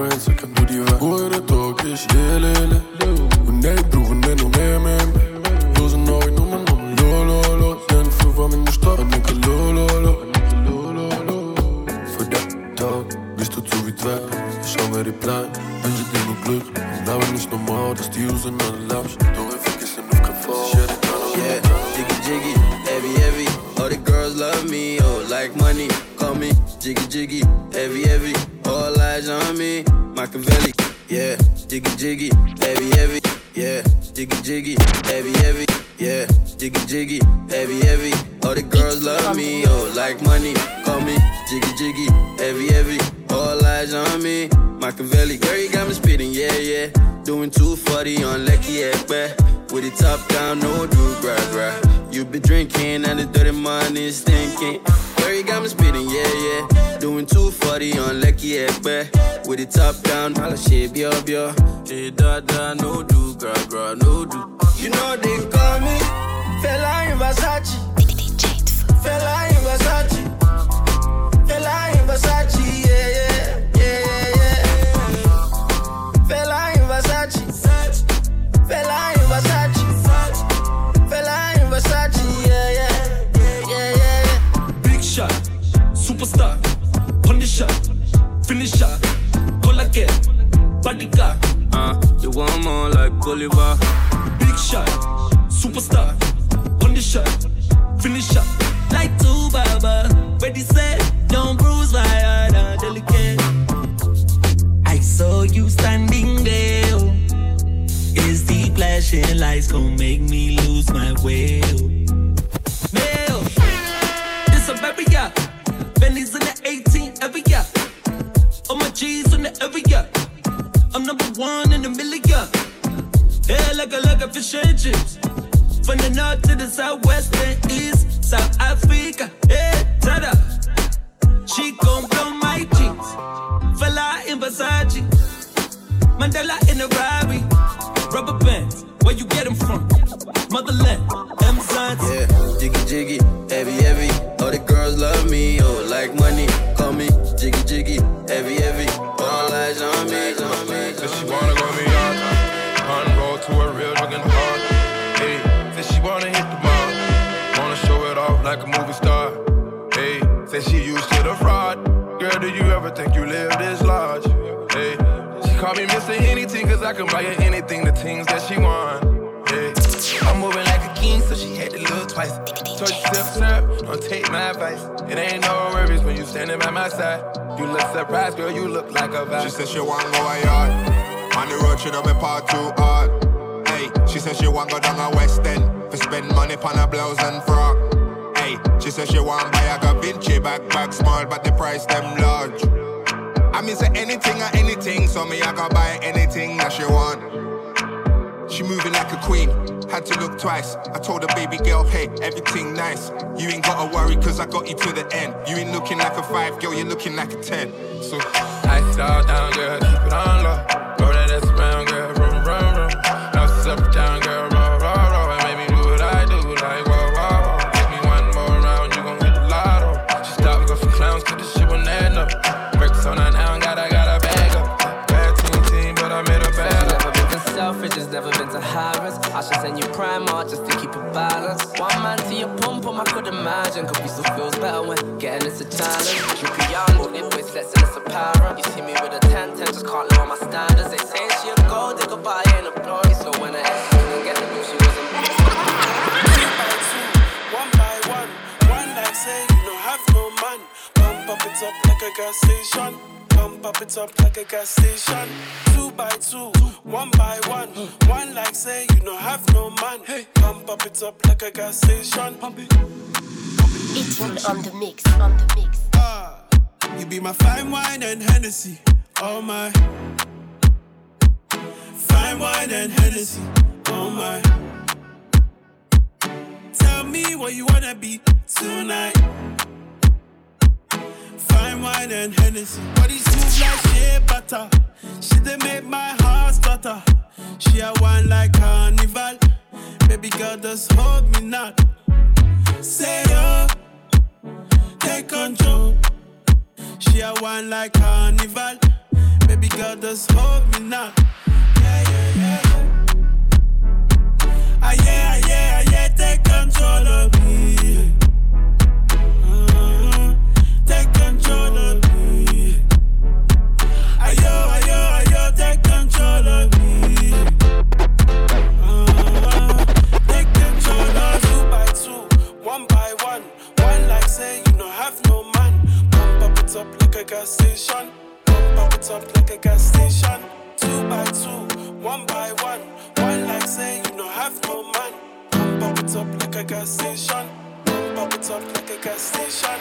friends Gulliver told you step, snap. Don't take my advice. It ain't no worries when you standing by my side. You look surprised, girl, you look like a vibe. She said she want to go my yard. On the road, she don't be part too hard. Hey, she said she want to go down a West End. For spend money on her blouse and frock. Hey, she said she want buy a Gavinci backpack small, but the price them large. I mean, say anything or anything, so me I can buy anything that she want. She moving like a queen had to look twice. I told the baby girl, hey, everything nice. You ain't gotta worry, cause I got you to the end. You ain't looking like a five, girl, you're looking like a ten. So, I down, girl, keep it on low. margin, cause we still feels better when getting into challenge. Drippy moving with less and less apparent. You see me with a 10 10, just can't lower my standards. They say she a gold digger, but I ain't a blurry. So when I asked her to get the news she wasn't me. Two by two, one by one, one like say you don't have no man. Pump up it up like a gas station. Pump up it up like a gas station. Two by two one by one. One like say you don't have no man. Hey. Pump up it up like a gas station. Pump it. It's on the mix, on the mix. Ah, you be my fine wine and Hennessy. Oh my. Fine wine and Hennessy. Oh my. Tell me what you wanna be tonight. Fine wine and Hennessy. Body smooth like shea butter. She they make my heart stutter. She a wine like carnival. Baby girl, just hold me not. Say yo, take control. She a wine like carnival. Baby girl, just hold me now. Yeah, yeah, yeah. Ah, yeah, ah, yeah, ah, yeah, take control of me. Gas station. Pump it up like a gas station. Two by two, one by one. One like say you don't have no man. Pump it up like a gas station. Pump it up like a gas station.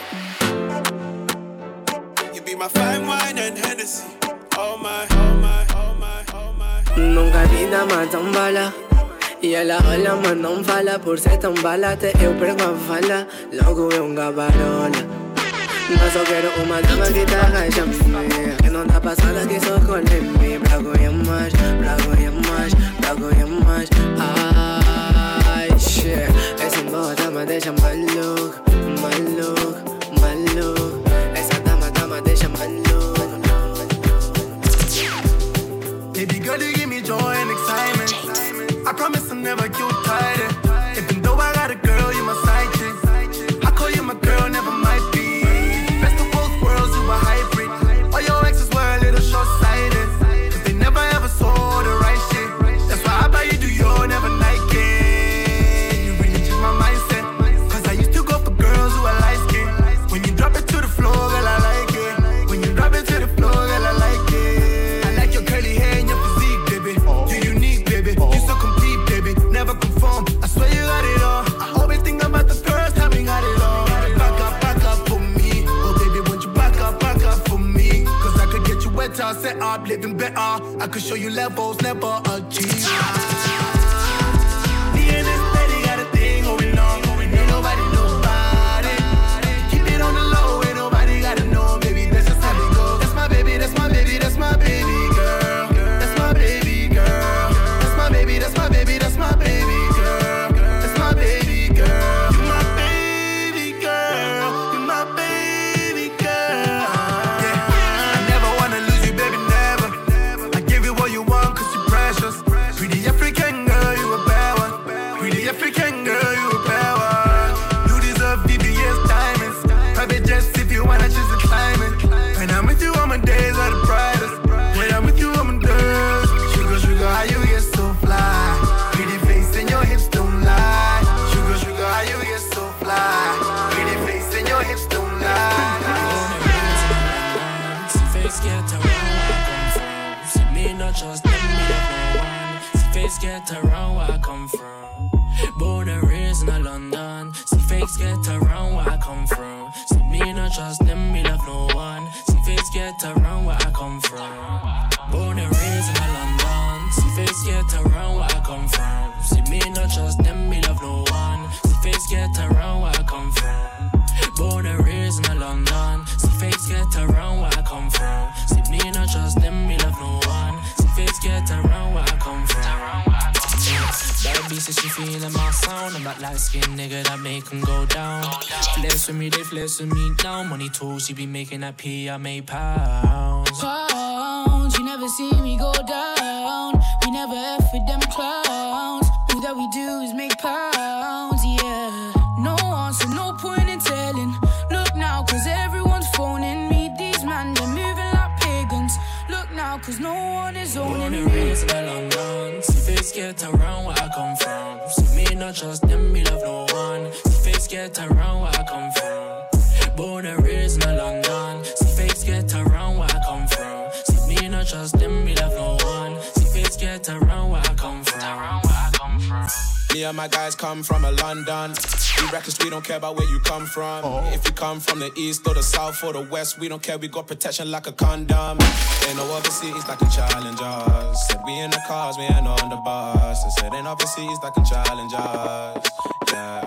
You be my fine wine and Hennessy. Oh my, oh my, oh my, oh my. Nunca vida mais tão bala E ela olha mas não fala Por ser tão bala eu perco a fala Logo é um gabarola Mas eu quero uma dama que tá me Que não tá passada que só colhe Brago e mais, brago e mais, brago e mais Ai, shit. Essa embora me deixa maluco, maluco, maluco Essa dama, dama deixa maluco Baby girl, you give me joy and excitement. I promise I'll never get tired. Living better. I could show you levels never achieved. Feeling my sound. I'm that light skin nigga that make make 'em go down. Flex with me, they flex with me now. Money tools, she be making that P, I make pounds. pounds. You never see me go down. Just them, and my guys come from a London. We reckless, we don't care about where you come from. Oh. If you come from the east or the south or the west, we don't care, we got protection like a condom. Ain't no other cities that can challenge us. Said we in the cars, we ain't on the bus. I said ain't other cities that can challenge us. Yeah.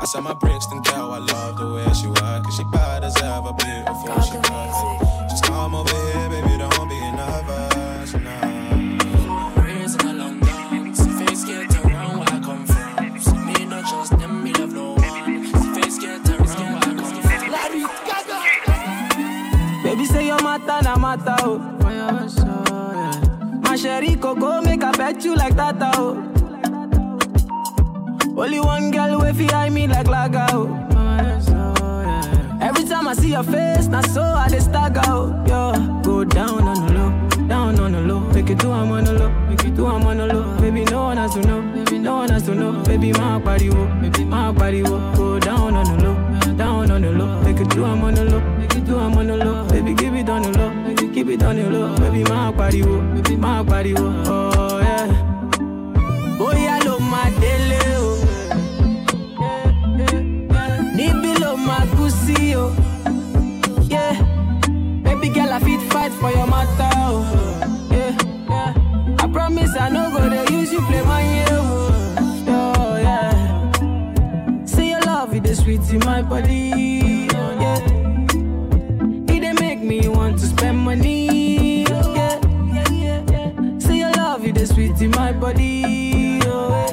I saw my bricks didn't I love the way she work. Cause she bad as ever, beautiful, she perfect. Just come over here, baby, don't be nervous. Nah. Matter na matter oh. My sherry coco make I bet you like that oh. Only one girl way fi eye me like laga oh. Every time I see your face, na so I dey stagger oh. Yo, go down on the low, down on the low. Make it do I'm on the low, make it do I'm on the low. Baby no one has to know, baby no one has to know. Baby my body wo, baby my body wo. Go down on the low, down on the low. Make it do I'm on the low, make it do I'm on the low. Baby keep keep it on low. Baby my body wo, baby my body wo. Oh yeah. Bóyá ló máa délé o. Níbí ló máa kú sí o. Yeah. Baby girl, I fit fight for your matter o. Yeah. I promise I no go dey use you play my year. Oh, yeah. Say your love, it is sweet in my body. In my body. Oh,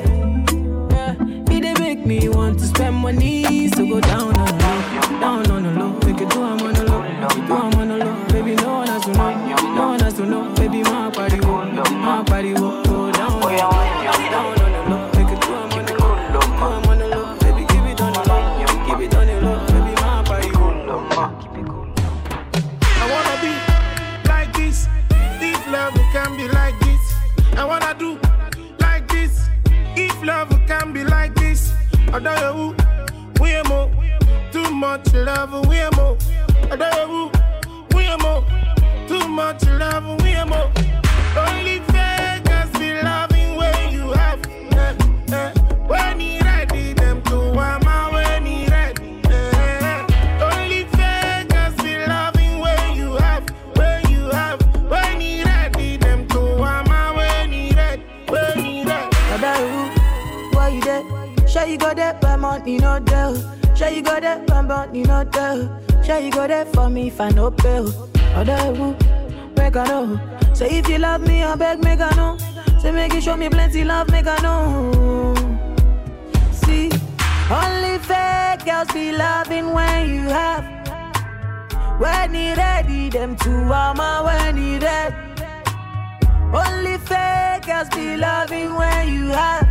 yeah. It dey make me want to spend money. So go down on the low, down on the low. Make it do I'm on the low, do I'm on I know we more. Too much love, we don't know we more. Too much love, we more. Only fakers be loving when you have. eh, eh. Money no there. Sure you go there, but money no there. Sure you go there for me if I no pay. Oh. Brother, make I know. Say if you love me, I beg, make I know. Say make you show me plenty love, make I know. See, only fake girls be loving when you have. When he ready, them two armor when he ready. Only fake girls be loving when you have.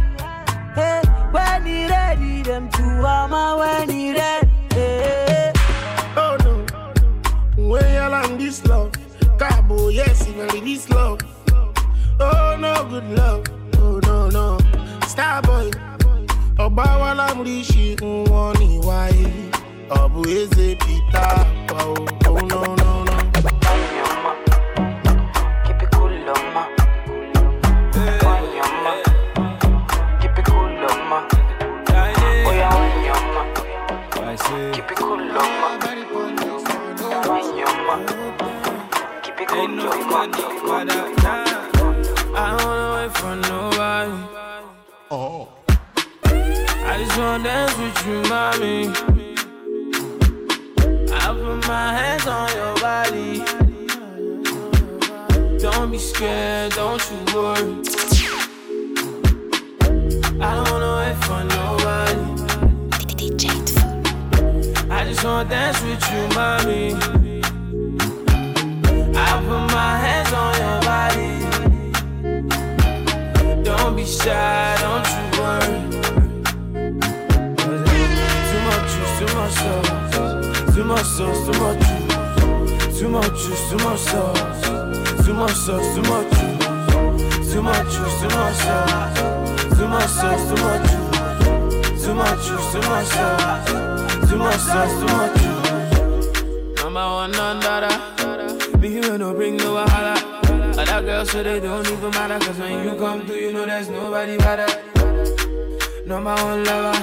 Hey, when he ready, them two armor when he ready. Oh no, when y'all on this love, Cabo, yes, even this love. Oh no, good love. Oh no, no, Starboy. Ọba wa lámúrí ṣe ń wọ́n ní wáyé. Ọ̀bù eze Peter my own lover.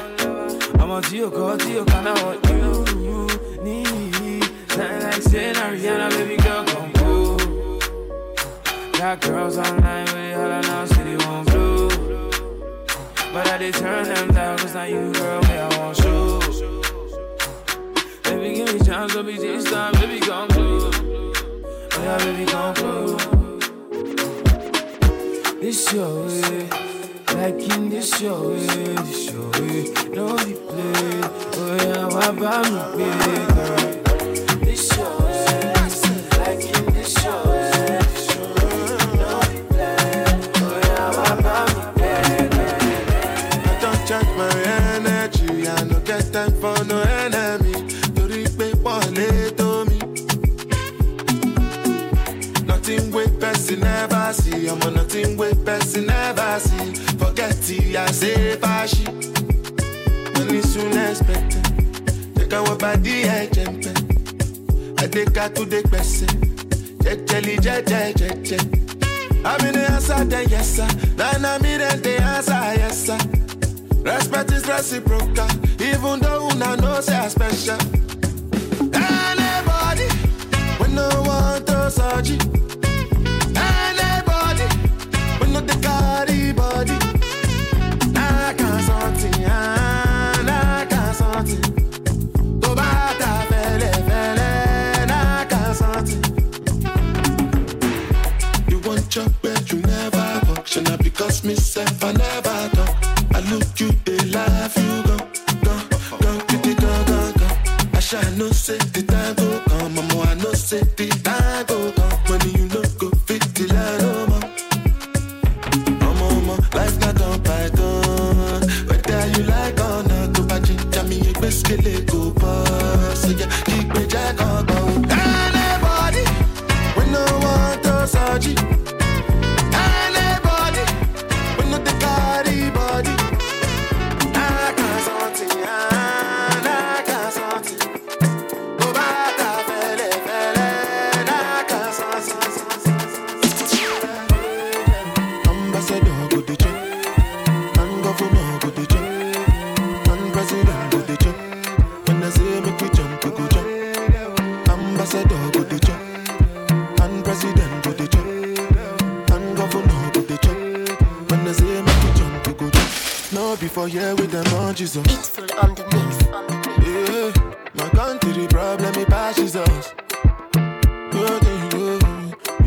I'm a Tio, go Tio, kinda want you. Need nothing like saying Ariana, baby girl, come through. Got girls online with it, all I know, city won't blue. But I did turn them down, cause not you, girl, me, I want you. Baby, give me chance, baby, this time, baby, come through. Oh, yeah, baby, come through. This your way. Like in the show, eh, the show, eh. no replay. Oh yeah, what about me baby? This show, eh, like in show. Time for no enemy, tó. Nothing with person never see, ọmọ nothing wey person never see. Kasi I say pashi, money Castilla se faci Non nessuno aspetta Te kawo badi e jempe Adeka tu de pese Jejeli jeje jeje I'm in the answer, then yes sir Then I'm in the answer, yes sir Respect is reciprocal Even though una know say I'm special Anybody When no one throws a G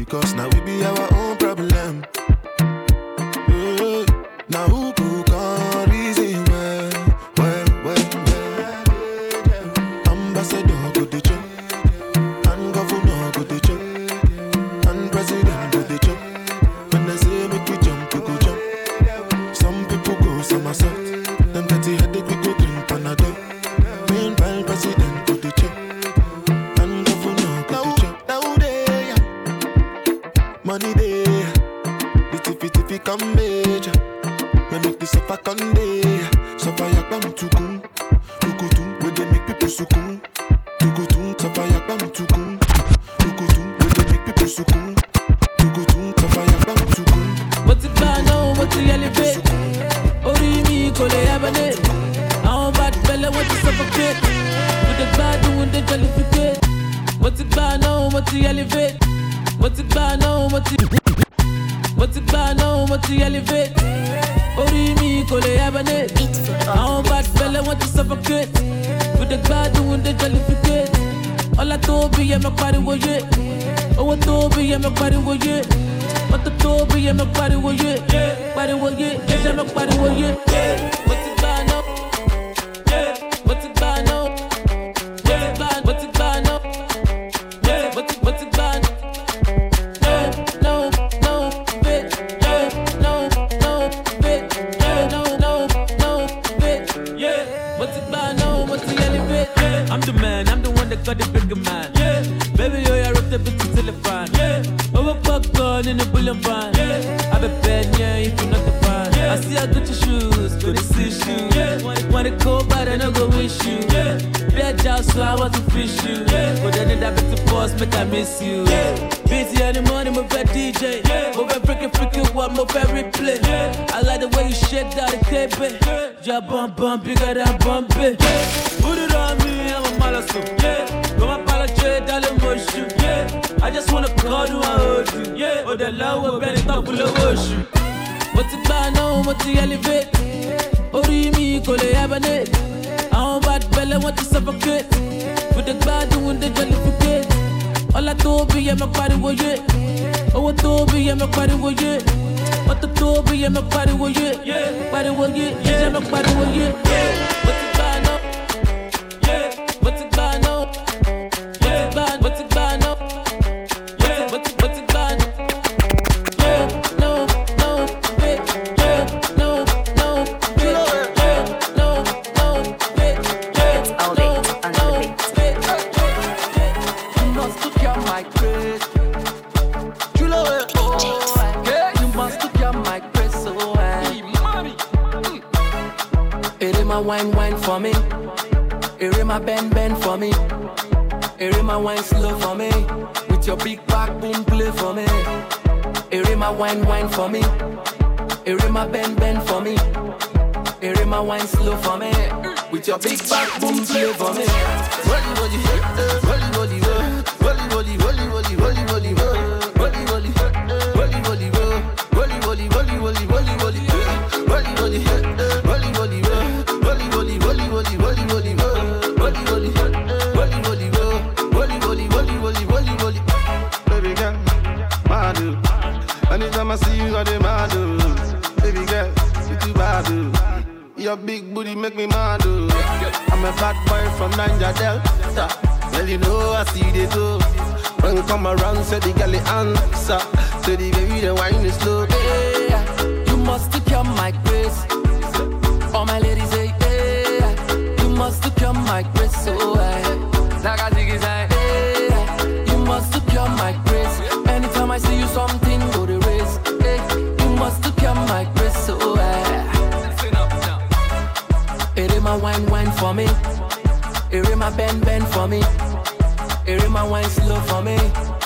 Cause now we be our I'm not party with you. Oh, I'm not party with you. I'm not party with you. Yeah, I'm not. Yeah. wine, wine for me. Erema bend, bend for me. Erema wine slow for me. With your big back, boom, play for me. Erema wine, wine for me. Erema bend, bend for me. Erema wine slow for me. With your big back, boom, play for me. Run, run, run, run. big booty make me mad, oh. I'm a bad boy from Niger Delta. Well, you know I see the go. When you come around, say the girl answer. Say the baby the wine is slow. Hey, you must keep your for me. my bend bend for me. Here my wine slow for me.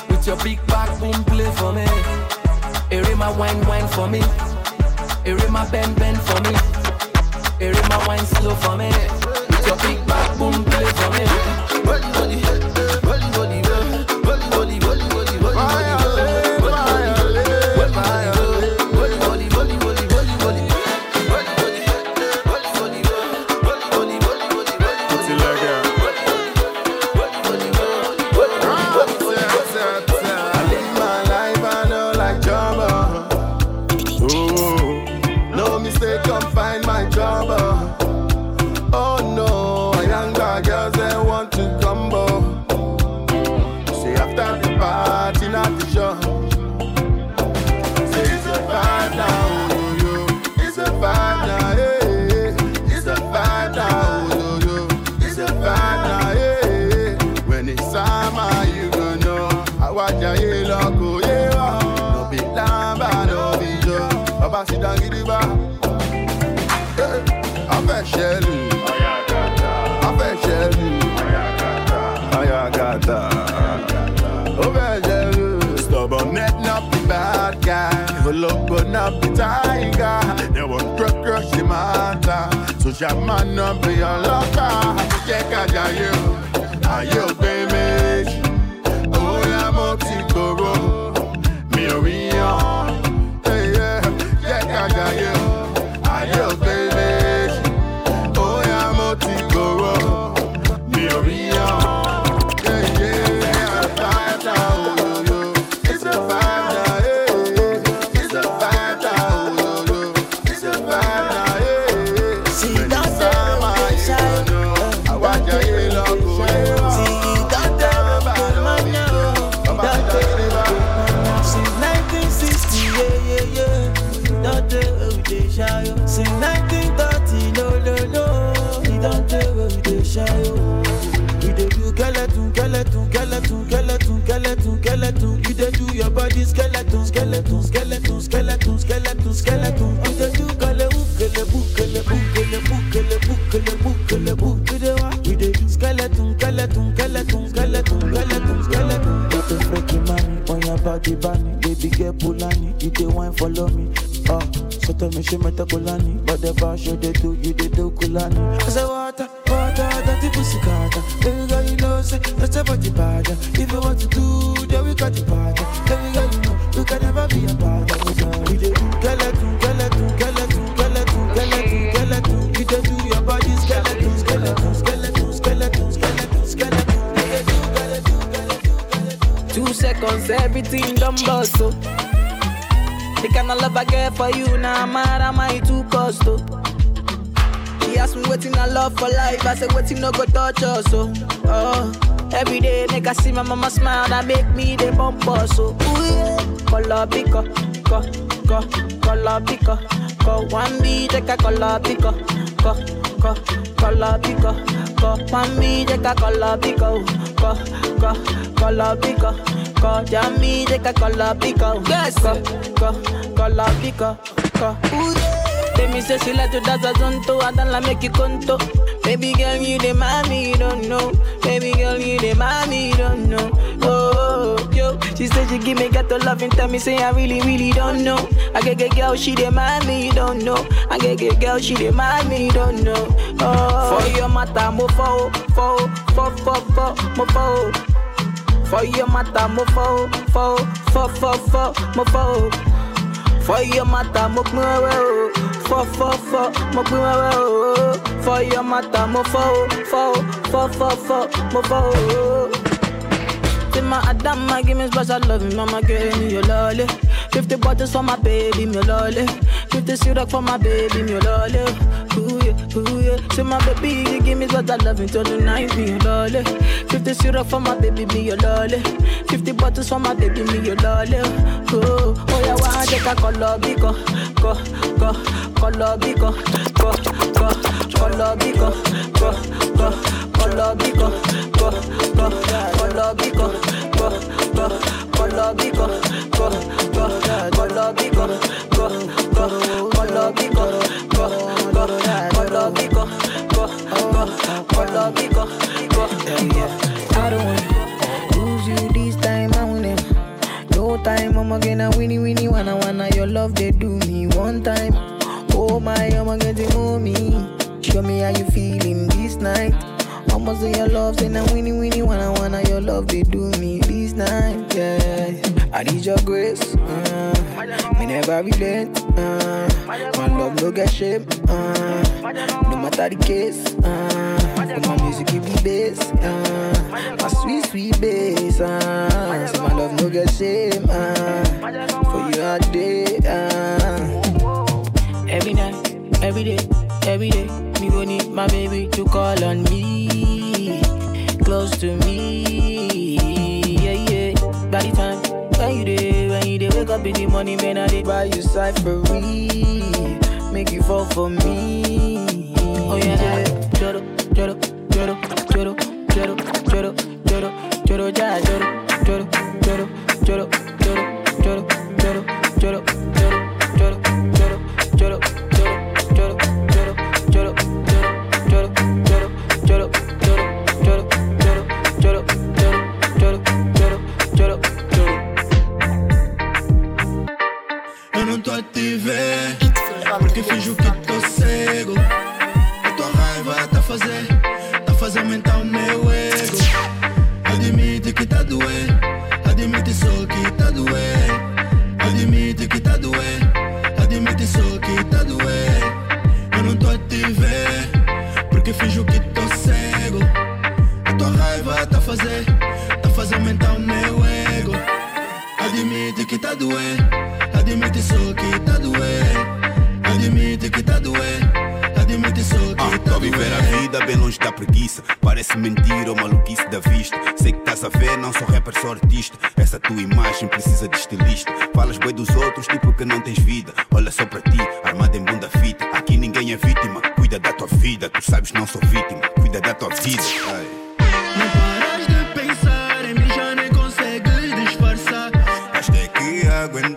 With your big back boom play for me. Here my wine wine for me. Here my bend bend for me. Here my wine slow for me. With your big back boom play for me. ṣẹ́rù. a fẹ́ ṣẹ́rù. ayakata. ó fẹ́ ṣẹ́rù. stubborn head not be bad guy. but not be tiger. they wan drug crush the matter. social number no be ọlọ́pàá. àti jẹ́ kájà yóò. ayé òpin. About the. If you want to do, then we got the part. Baby girl, you you can never be a. Two seconds, everything done bust, so. The kind of love I get for you, now mad am I too cost, oh. She asked me waiting I love for life, I said waiting no go touch us, so. Oh, oh. Every day, nigga, see my mama smile, that make me the bumper. So, ooh, yeah. Color picker, go, go, color picker, go. One be take a color picker, go, go, color picker, go. One be take a color picker, go, go, color picker, go. Jam me take a color picker, yes, go, go, color picker, go. Ooh, yeah. They me say she like to dance a zonto, and then I make you conto. Baby girl, you the mommy, you don't know. Baby girl, you the mommy, you don't know. Oh, she said she give me gato love and tell me say I really, really don't know. I get get girl, she the mommy, you don't know. I get get girl, she the mommy, you don't know. Oh, for your mata, mo fo, fo, fo, fo, fo, mo fo. For your mata, mo fo, fo, fo, fo, fo, mo fo. For your mata, mo pin fọ́ fọ́ fọ́ mo pín wẹ́wẹ́ o fọyọ́ mata mo fọ́ o fọ́ o fọ́ fọ́ fọ́ mo fọ́ o. my Adam, my give me special love, mama girl me your lolly. Fifty bottles for my baby mi ò lọlé. Fifty syrup for my baby mi ò lọlé. Ooh yeah, ooh yeah. Say my baby, you give me special love, till the night mi ò lọlé. Fifty syrup for my baby mi ò lọlé. Fifty bottles for my baby mi ò lọlé. Oh, oh yeah why take a color biko, go, go, color biko, go, go, color biko, go, go, color biko, go, go, color biko, go, go, color biko, go, go, color biko, go, go, color biko, go, go, color biko, go, go, color biko, go. I don't wanna lose you this time, I want it. No time, I'm gonna winnie winnie wanna wanna your love they do me one time. Oh my, I'm getting on me. Show me how you feeling this night. I'ma say your love, say now winnie winnie wanna wanna your love they do me this night. Yeah, I need your grace. Uh, me never relent. Uh, my love no get shame. Uh, no matter the case. Uh, my music give me bass. Uh, my sweet sweet bass. Uh, so my love no get shame. Uh, for you all day. Uh, every night, every day, every day. Me go need my baby to call on me, close to me, up in the morning, man, I did buy you cyphery, make you fall for me. Oh yeah, joro, joro, joro, estilista Falas bem dos outros, tipo que não tens vida. Olha só para ti, armado em bunda fita. Aqui ninguém é vítima, cuida da tua vida Tu sabes não sou vítima, cuida da tua vida Ai. Não paras de pensar em mim Já nem consegues disfarçar. Vais ter que aguentar,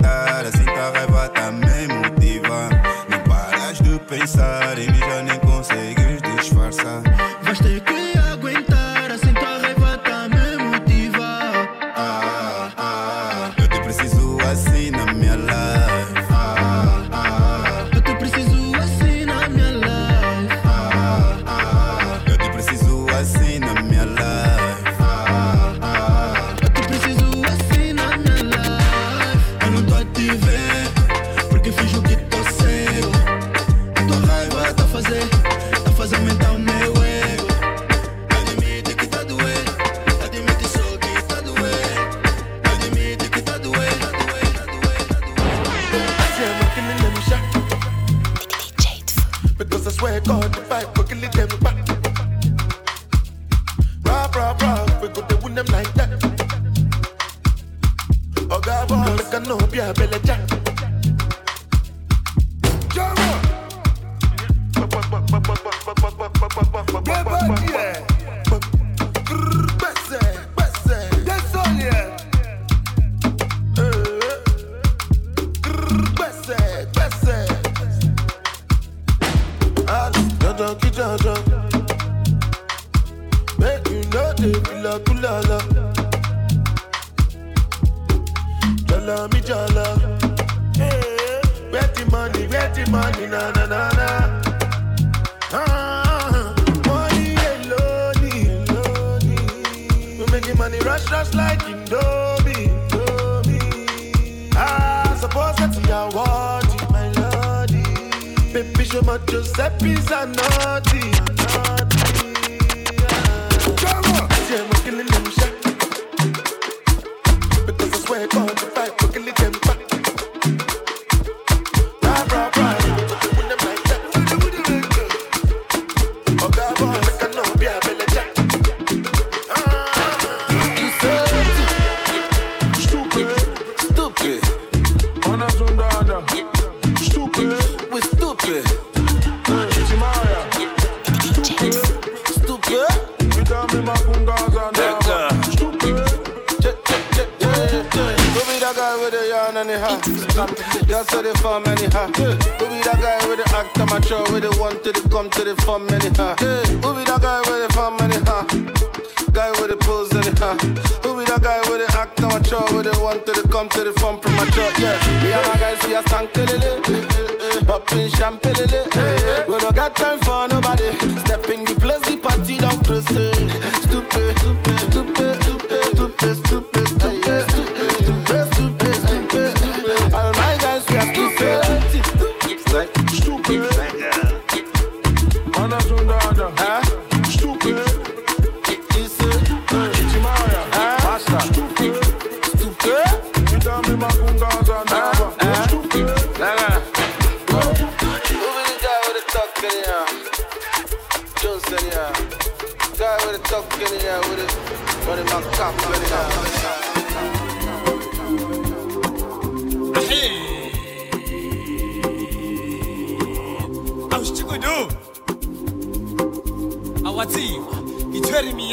Who be the guy with the act now mature? With the one to the come to the front from my church, yeah. me and my guys, we a stank, lele. Popping champagne, lele. We don't got time for nobody.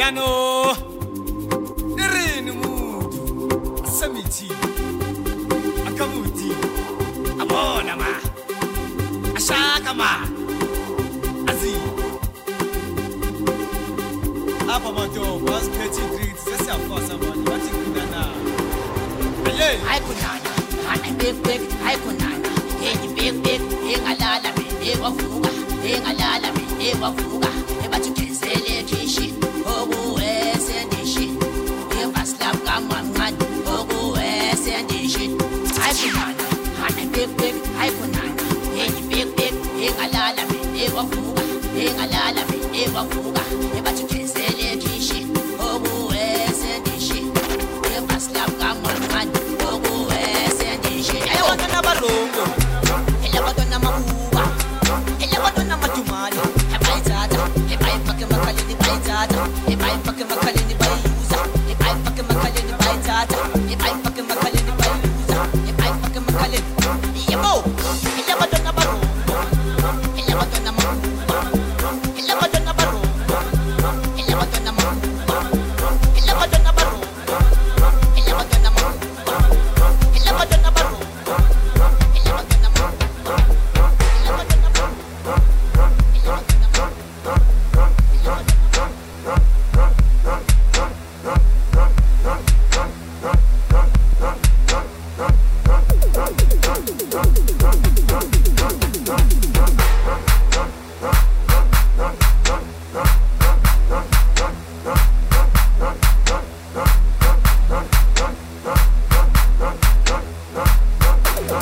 piano. E re ni mutu samiti akamuti abona ma ashaka ma azi apa mato was petty greet zesi afosa mani wati kunana aye ay kunana hana big big ay kunana. Hey big big hey ngalala me hey wafuka hey ngalala me hey wafuka hey bachuke engalala benebavuka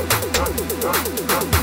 dann, dann, dann, dann, dann.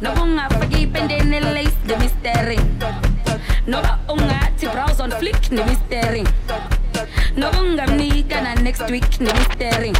No bunga for Nobunga fagipende nelace the mystery. No unga to browse on flick ni mystery. No hunga me gonna next week ni mystery.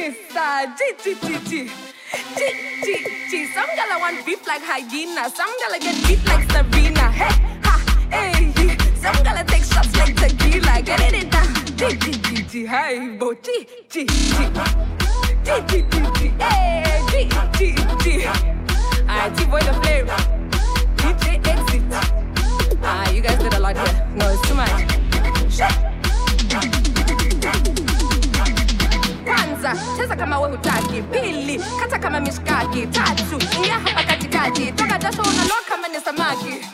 Esa, G, G, G, G. G, G, G. Some gala want beef like hyena. Some gala get beef like Serena. Hey, ha, hey. Some gala take shots like tequila. Get it now. G, G, G, G. Hey, bo. G, G, G. G, G, G, G. Hey, G, G, G. Alright, T-boy the flame. DJ exit. Ah, you guys did a lot here. No, it's too much. Shit. Kwanza cheza kama we hutaki. Pili kata kama mishkaki. Tatu ingia hapa katikati. Toka jasho unaloa kama ni samaki.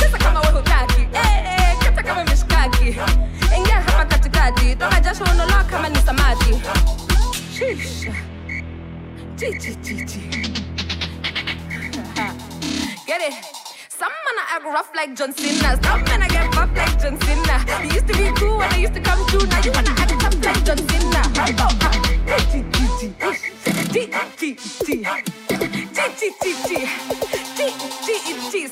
Cheza kama we hutaki. Eh, eh, kata kama mishkaki. Ingia hapa katikati. Toka jasho unaloa kama ni samaki. Shisha. chichi chi, chi, chi. Get it? Some man act rough like John Cena. Some men I get buff like John Cena. You used to be cool when I used to come through. Now you wanna act tough like John Cena.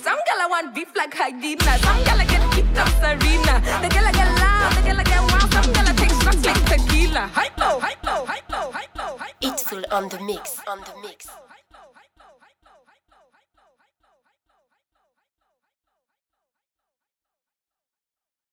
Some gal I want beef like hyena. Some gal I get kicked up Serena. The gal I get loud, the gal I get wild. Some gal I take shots like tequila. Hypo, hypo, hypo, hypo, hypo. It's full on the mix. On the mix.